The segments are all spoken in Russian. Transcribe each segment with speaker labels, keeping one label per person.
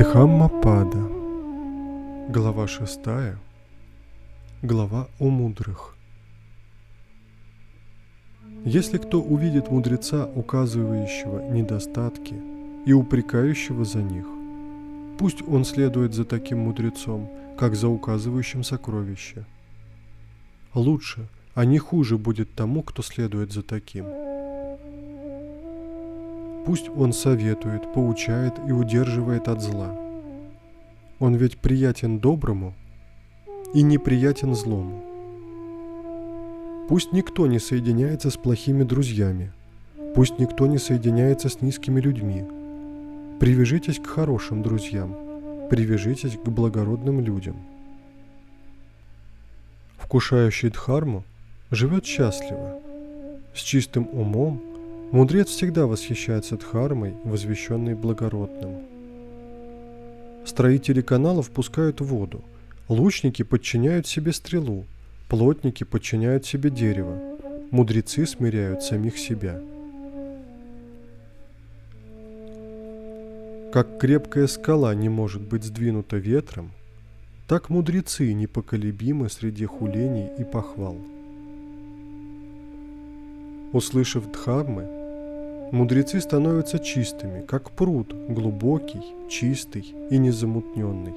Speaker 1: Дхаммапада. Глава шестая. Глава о мудрых. Если кто увидит мудреца, указывающего недостатки и упрекающего за них, пусть он следует за таким мудрецом, как за указывающим сокровище. Лучше, а не хуже будет тому, кто следует за таким. Пусть он советует, поучает и удерживает от зла. Он ведь приятен доброму и неприятен злому. Пусть никто не соединяется с плохими друзьями, пусть никто не соединяется с низкими людьми. Привяжитесь к хорошим друзьям, привяжитесь к благородным людям. Вкушающий дхарму живет счастливо, с чистым умом – Мудрец всегда восхищается Дхармой, возвещенной благородным. Строители каналов пускают воду, лучники подчиняют себе стрелу, плотники подчиняют себе дерево, мудрецы смиряют самих себя. Как крепкая скала не может быть сдвинута ветром, так мудрецы непоколебимы среди хулений и похвал. Услышав дхармы, Мудрецы становятся чистыми, как пруд, глубокий, чистый и незамутненный.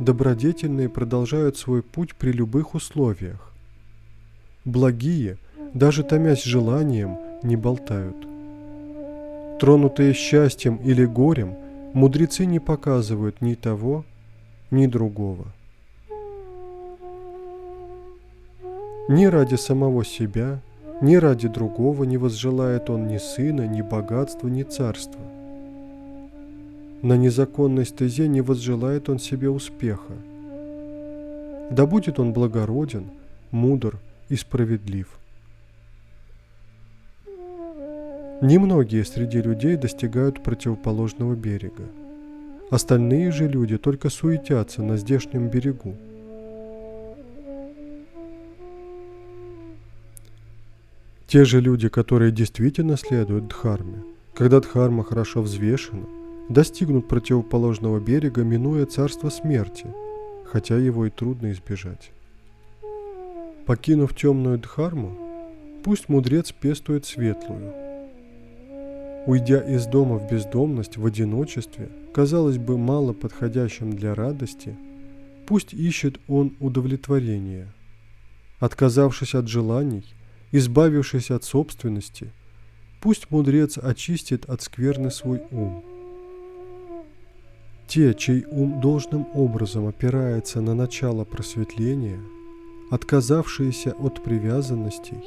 Speaker 1: Добродетельные продолжают свой путь при любых условиях. Благие, даже томясь желанием, не болтают. Тронутые счастьем или горем, мудрецы не показывают ни того, ни другого. Ни ради самого себя, ни ради другого не возжелает он ни сына, ни богатства, ни царства. На незаконной стезе не возжелает он себе успеха. Да будет он благороден, мудр и справедлив. Немногие среди людей достигают противоположного берега. Остальные же люди только суетятся на здешнем берегу – Те же люди, которые действительно следуют Дхарме, когда Дхарма хорошо взвешена, достигнут противоположного берега, минуя царство смерти, хотя его и трудно избежать. Покинув темную Дхарму, пусть мудрец пестует светлую. Уйдя из дома в бездомность, в одиночестве, казалось бы, мало подходящим для радости, пусть ищет он удовлетворения. Отказавшись от желаний – избавившись от собственности, пусть мудрец очистит от скверны свой ум. Те, чей ум должным образом опирается на начало просветления, отказавшиеся от привязанностей,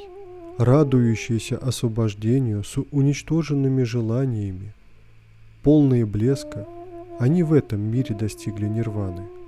Speaker 1: радующиеся освобождению с уничтоженными желаниями, полные блеска, они в этом мире достигли нирваны –